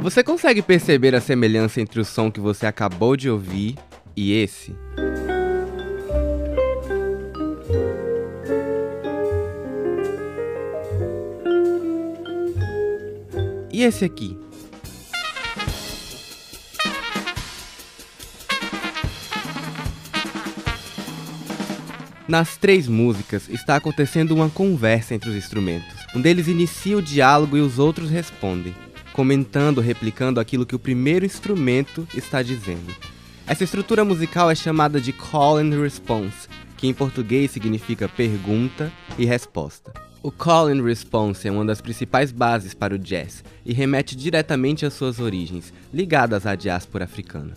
Você consegue perceber a semelhança entre o som que você acabou de ouvir e esse? E esse aqui? Nas três músicas está acontecendo uma conversa entre os instrumentos. Um deles inicia o diálogo e os outros respondem, comentando, replicando aquilo que o primeiro instrumento está dizendo. Essa estrutura musical é chamada de call and response, que em português significa pergunta e resposta. O call and response é uma das principais bases para o jazz e remete diretamente às suas origens, ligadas à diáspora africana.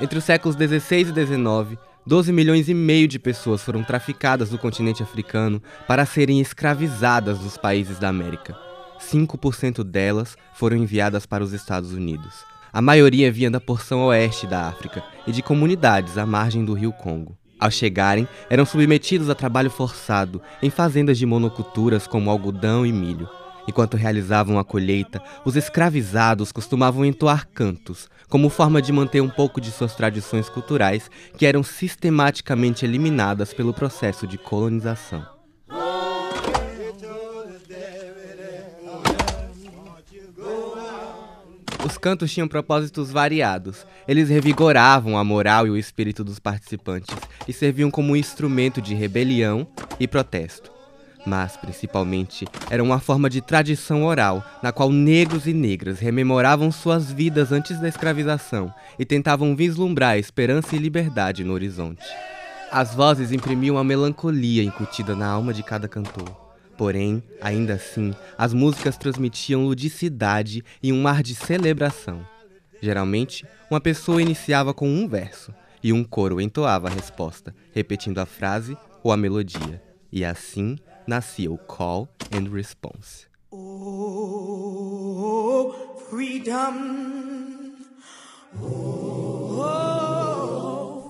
Entre os séculos 16 e 19, 12 milhões e meio de pessoas foram traficadas do continente africano para serem escravizadas dos países da América. 5% delas foram enviadas para os Estados Unidos. A maioria vinha da porção oeste da África e de comunidades à margem do rio Congo. Ao chegarem, eram submetidos a trabalho forçado em fazendas de monoculturas como algodão e milho. Enquanto realizavam a colheita, os escravizados costumavam entoar cantos, como forma de manter um pouco de suas tradições culturais que eram sistematicamente eliminadas pelo processo de colonização. Os cantos tinham propósitos variados. Eles revigoravam a moral e o espírito dos participantes e serviam como um instrumento de rebelião e protesto. Mas, principalmente, era uma forma de tradição oral, na qual negros e negras rememoravam suas vidas antes da escravização e tentavam vislumbrar esperança e liberdade no horizonte. As vozes imprimiam a melancolia incutida na alma de cada cantor. Porém, ainda assim, as músicas transmitiam ludicidade e um ar de celebração. Geralmente, uma pessoa iniciava com um verso e um coro entoava a resposta, repetindo a frase ou a melodia. E assim nascia o call and response. Oh, freedom. Oh.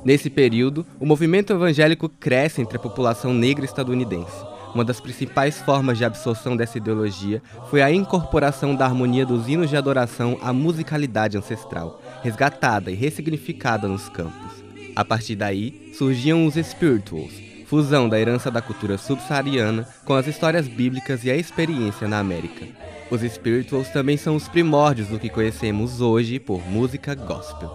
Nesse período, o movimento evangélico cresce entre a população negra estadunidense uma das principais formas de absorção dessa ideologia foi a incorporação da harmonia dos hinos de adoração à musicalidade ancestral, resgatada e ressignificada nos campos. A partir daí, surgiam os spirituals, fusão da herança da cultura subsaariana com as histórias bíblicas e a experiência na América. Os spirituals também são os primórdios do que conhecemos hoje por música gospel.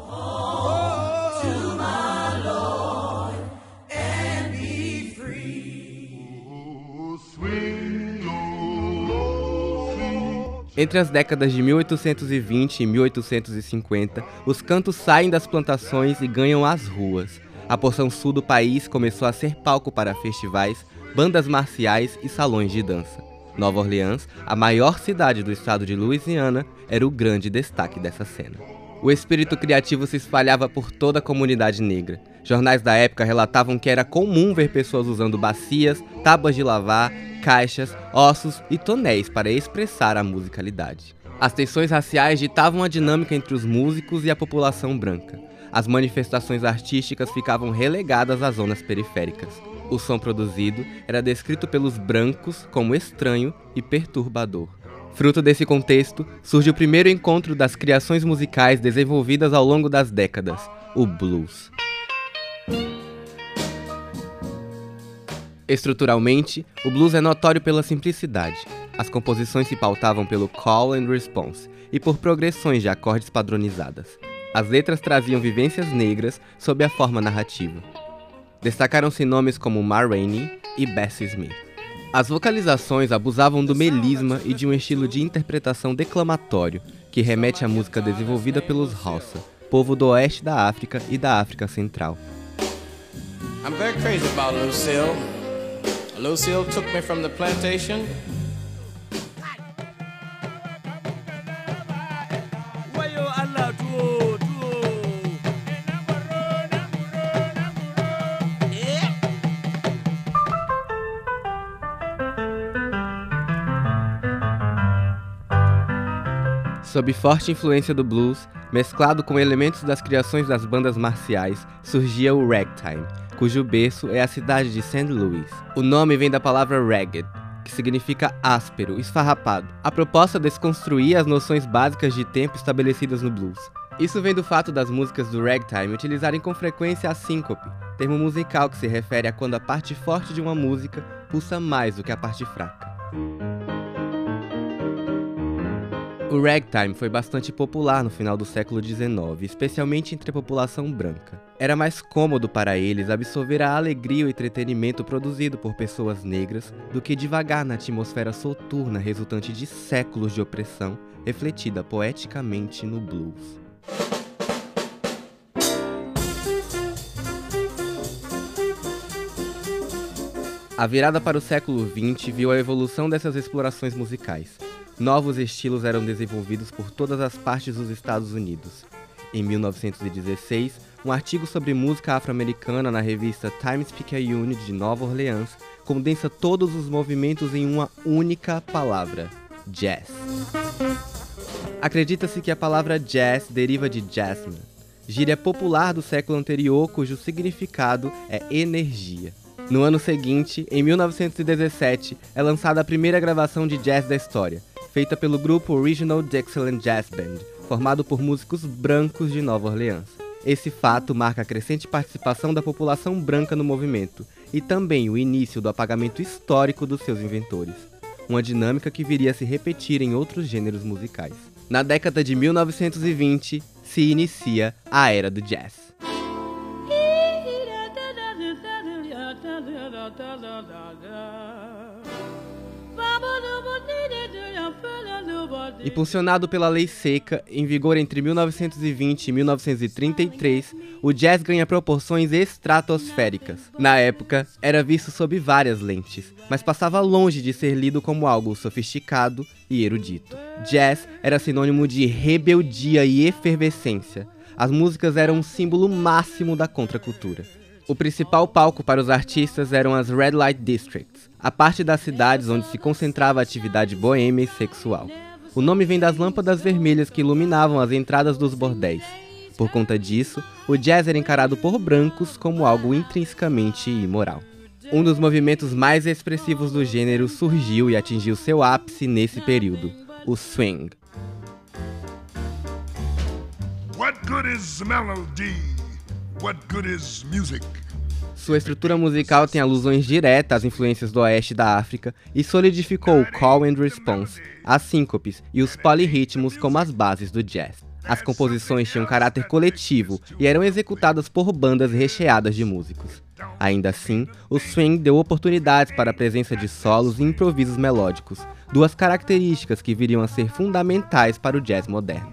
Entre as décadas de 1820 e 1850, os cantos saem das plantações e ganham as ruas. A porção sul do país começou a ser palco para festivais, bandas marciais e salões de dança. Nova Orleans, a maior cidade do estado de Louisiana, era o grande destaque dessa cena. O espírito criativo se espalhava por toda a comunidade negra. Jornais da época relatavam que era comum ver pessoas usando bacias, tábuas de lavar, caixas, ossos e tonéis para expressar a musicalidade. As tensões raciais ditavam a dinâmica entre os músicos e a população branca. As manifestações artísticas ficavam relegadas às zonas periféricas. O som produzido era descrito pelos brancos como estranho e perturbador. Fruto desse contexto, surge o primeiro encontro das criações musicais desenvolvidas ao longo das décadas, o blues. Estruturalmente, o blues é notório pela simplicidade. As composições se pautavam pelo call and response e por progressões de acordes padronizadas. As letras traziam vivências negras sob a forma narrativa. Destacaram-se nomes como Ma Rainey e Bessie Smith. As vocalizações abusavam do melisma e de um estilo de interpretação declamatório, que remete à música desenvolvida pelos Hausa, povo do oeste da África e da África Central. I'm very crazy about Lucille. Lucille took me from the plantation. Sob forte influência do blues, mesclado com elementos das criações das bandas marciais, surgia o ragtime, cujo berço é a cidade de St. Louis. O nome vem da palavra ragged, que significa áspero, esfarrapado. A proposta desconstruir as noções básicas de tempo estabelecidas no blues. Isso vem do fato das músicas do ragtime utilizarem com frequência a síncope, termo musical que se refere a quando a parte forte de uma música pulsa mais do que a parte fraca. O ragtime foi bastante popular no final do século XIX, especialmente entre a população branca. Era mais cômodo para eles absorver a alegria e o entretenimento produzido por pessoas negras do que devagar na atmosfera soturna resultante de séculos de opressão, refletida poeticamente no blues. A virada para o século XX viu a evolução dessas explorações musicais. Novos estilos eram desenvolvidos por todas as partes dos Estados Unidos. Em 1916, um artigo sobre música afro-americana na revista Times Picayune de Nova Orleans condensa todos os movimentos em uma única palavra: jazz. Acredita-se que a palavra jazz deriva de jasmine, gíria popular do século anterior cujo significado é energia. No ano seguinte, em 1917, é lançada a primeira gravação de jazz da história, feita pelo grupo Original Dixieland Jazz Band, formado por músicos brancos de Nova Orleans. Esse fato marca a crescente participação da população branca no movimento e também o início do apagamento histórico dos seus inventores, uma dinâmica que viria a se repetir em outros gêneros musicais. Na década de 1920, se inicia a era do jazz. Impulsionado pela lei seca, em vigor entre 1920 e 1933, o jazz ganha proporções estratosféricas. Na época, era visto sob várias lentes, mas passava longe de ser lido como algo sofisticado e erudito. Jazz era sinônimo de rebeldia e efervescência. As músicas eram um símbolo máximo da contracultura. O principal palco para os artistas eram as Red Light Districts, a parte das cidades onde se concentrava a atividade boêmia e sexual. O nome vem das lâmpadas vermelhas que iluminavam as entradas dos bordéis. Por conta disso, o jazz era encarado por brancos como algo intrinsecamente imoral. Um dos movimentos mais expressivos do gênero surgiu e atingiu seu ápice nesse período, o swing. What good is melody? What good is music? Sua estrutura musical tem alusões diretas às influências do oeste da África e solidificou o call and response, as síncopes e os polirritmos como as bases do jazz. As composições tinham caráter coletivo e eram executadas por bandas recheadas de músicos. Ainda assim, o swing deu oportunidades para a presença de solos e improvisos melódicos, duas características que viriam a ser fundamentais para o jazz moderno.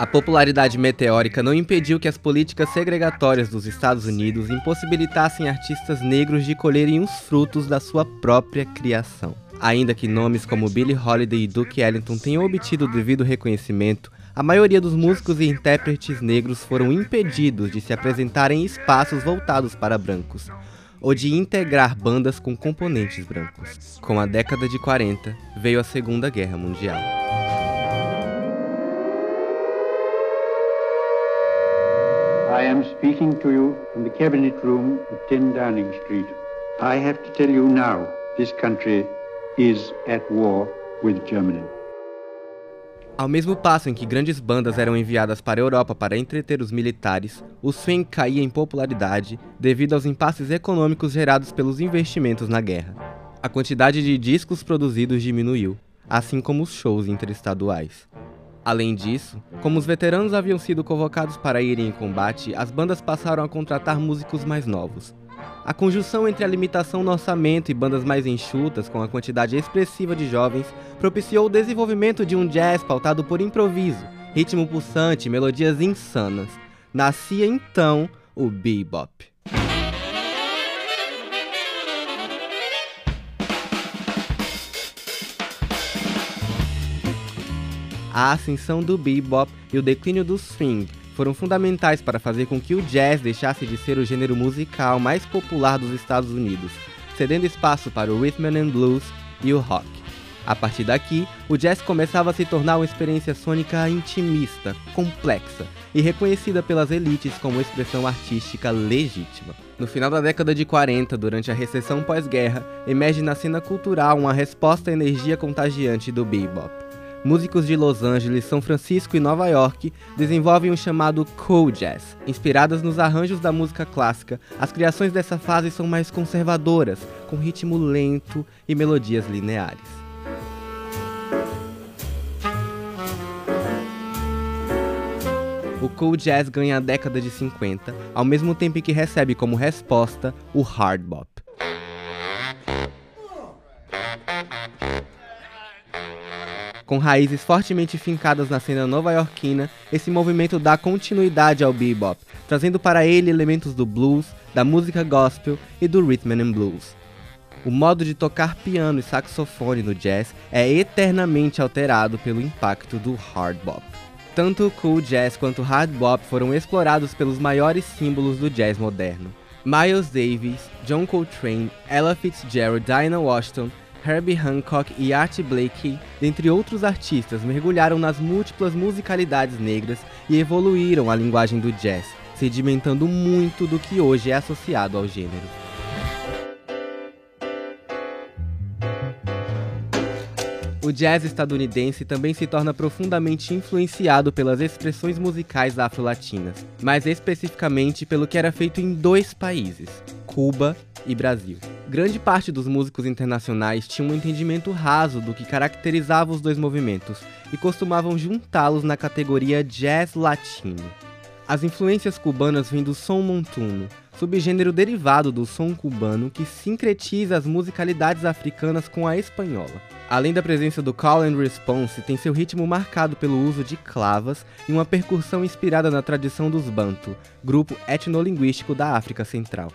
A popularidade meteórica não impediu que as políticas segregatórias dos Estados Unidos impossibilitassem artistas negros de colherem os frutos da sua própria criação. Ainda que nomes como Billie Holiday e Duke Ellington tenham obtido o devido reconhecimento, a maioria dos músicos e intérpretes negros foram impedidos de se apresentarem em espaços voltados para brancos, ou de integrar bandas com componentes brancos. Com a década de 40, veio a Segunda Guerra Mundial. I am speaking to you from the cabinet room of 10 Downing Street. I have to tell you now, this country is at war with Germany. Ao mesmo passo em que grandes bandas eram enviadas para a Europa para entreter os militares, o swing caía em popularidade devido aos impasses econômicos gerados pelos investimentos na guerra. A quantidade de discos produzidos diminuiu, assim como os shows interestaduais. Além disso, como os veteranos haviam sido convocados para irem em combate, as bandas passaram a contratar músicos mais novos. A conjunção entre a limitação no orçamento e bandas mais enxutas, com a quantidade expressiva de jovens, propiciou o desenvolvimento de um jazz pautado por improviso, ritmo pulsante e melodias insanas. Nascia então o bebop. A ascensão do bebop e o declínio do swing foram fundamentais para fazer com que o jazz deixasse de ser o gênero musical mais popular dos Estados Unidos, cedendo espaço para o rhythm and blues e o rock. A partir daqui, o jazz começava a se tornar uma experiência sônica intimista, complexa e reconhecida pelas elites como expressão artística legítima. No final da década de 40, durante a recessão pós-guerra, emerge na cena cultural uma resposta à energia contagiante do bebop. Músicos de Los Angeles, São Francisco e Nova York desenvolvem o chamado cool jazz. Inspiradas nos arranjos da música clássica, as criações dessa fase são mais conservadoras, com ritmo lento e melodias lineares. o cool jazz ganha a década de 50, ao mesmo tempo que recebe como resposta o hard bop. Com raízes fortemente fincadas na cena nova-iorquina, esse movimento dá continuidade ao bebop, trazendo para ele elementos do blues, da música gospel e do rhythm and blues. O modo de tocar piano e saxofone no jazz é eternamente alterado pelo impacto do hard bop. Tanto o cool jazz quanto o hard bop foram explorados pelos maiores símbolos do jazz moderno. Miles Davis, John Coltrane, Ella Fitzgerald, Dinah Washington, Herbie Hancock e Art Blakey, dentre outros artistas, mergulharam nas múltiplas musicalidades negras e evoluíram a linguagem do jazz, sedimentando muito do que hoje é associado ao gênero. O jazz estadunidense também se torna profundamente influenciado pelas expressões musicais afro-latinas, mais especificamente pelo que era feito em dois países, Cuba e Brasil. Grande parte dos músicos internacionais tinham um entendimento raso do que caracterizava os dois movimentos e costumavam juntá-los na categoria jazz latino. As influências cubanas vêm do som montuno, subgênero derivado do som cubano que sincretiza as musicalidades africanas com a espanhola. Além da presença do call and response, tem seu ritmo marcado pelo uso de clavas e uma percussão inspirada na tradição dos Bantu, grupo etnolinguístico da África Central.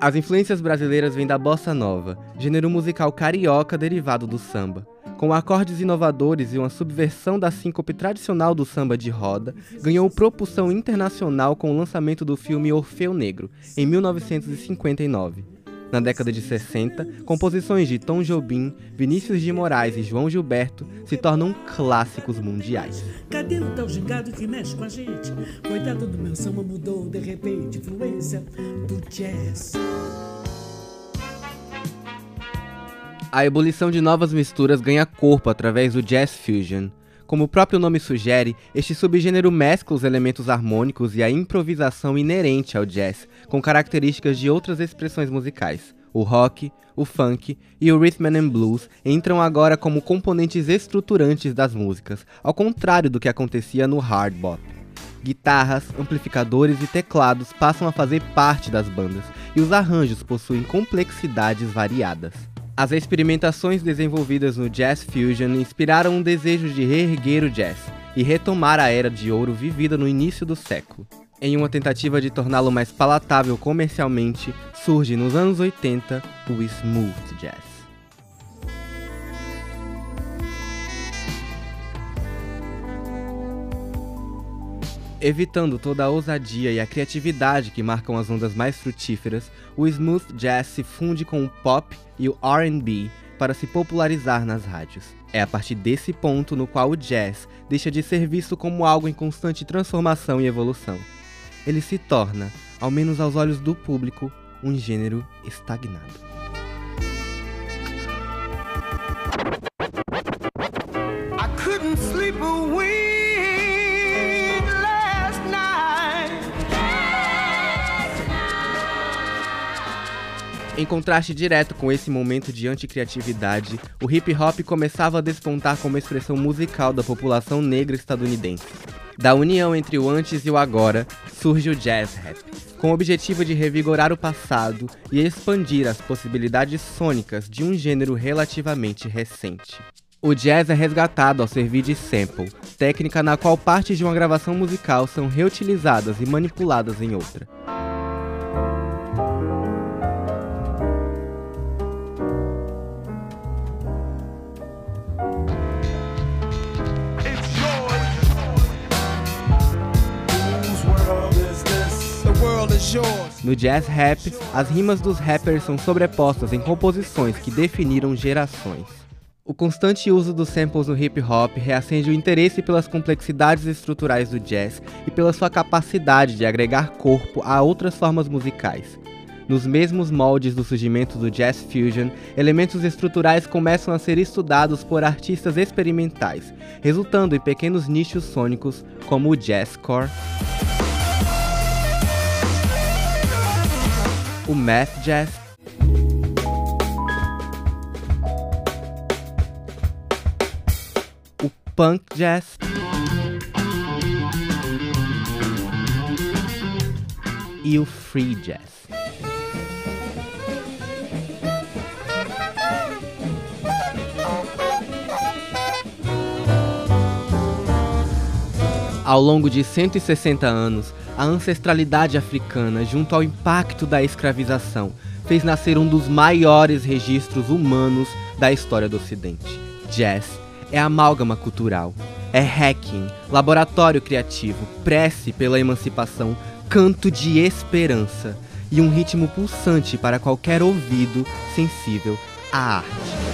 As influências brasileiras vêm da bossa nova, gênero musical carioca derivado do samba. Com acordes inovadores e uma subversão da síncope tradicional do samba de roda, ganhou propulsão internacional com o lançamento do filme Orfeu Negro, em 1959. Na década de 60, composições de Tom Jobim, Vinícius de Moraes e João Gilberto se tornam clássicos mundiais. Cadê o tal gingado que mexe com a gente? Coitado do meu samba mudou de repente, influência do jazz. A ebulição de novas misturas ganha corpo através do jazz fusion. Como o próprio nome sugere, este subgênero mescla os elementos harmônicos e a improvisação inerente ao jazz, com características de outras expressões musicais. O rock, o funk e o rhythm and blues entram agora como componentes estruturantes das músicas, ao contrário do que acontecia no hard bop. Guitarras, amplificadores e teclados passam a fazer parte das bandas, e os arranjos possuem complexidades variadas. As experimentações desenvolvidas no Jazz Fusion inspiraram um desejo de reerguer o jazz e retomar a era de ouro vivida no início do século. Em uma tentativa de torná-lo mais palatável comercialmente, surge nos anos 80 o smooth jazz. Evitando toda a ousadia e a criatividade que marcam as ondas mais frutíferas, o smooth jazz se funde com o pop e o R&B para se popularizar nas rádios. É a partir desse ponto no qual o jazz deixa de ser visto como algo em constante transformação e evolução. Ele se torna, ao menos aos olhos do público, um gênero estagnado. Em contraste direto com esse momento de anticriatividade, o hip hop começava a despontar como expressão musical da população negra estadunidense. Da união entre o antes e o agora, surge o jazz rap, com o objetivo de revigorar o passado e expandir as possibilidades sônicas de um gênero relativamente recente. O jazz é resgatado ao servir de sample, técnica na qual partes de uma gravação musical são reutilizadas e manipuladas em outra. No jazz rap, as rimas dos rappers são sobrepostas em composições que definiram gerações. O constante uso dos samples no hip hop reacende o interesse pelas complexidades estruturais do jazz e pela sua capacidade de agregar corpo a outras formas musicais. Nos mesmos moldes do surgimento do jazz fusion, elementos estruturais começam a ser estudados por artistas experimentais, resultando em pequenos nichos sônicos como o jazzcore, o math jazz o punk jazz e o free jazz. Ao longo de 160 anos, a ancestralidade africana, junto ao impacto da escravização, fez nascer um dos maiores registros humanos da história do Ocidente. Jazz é amálgama cultural, é hacking, laboratório criativo, prece pela emancipação, canto de esperança e um ritmo pulsante para qualquer ouvido sensível à arte.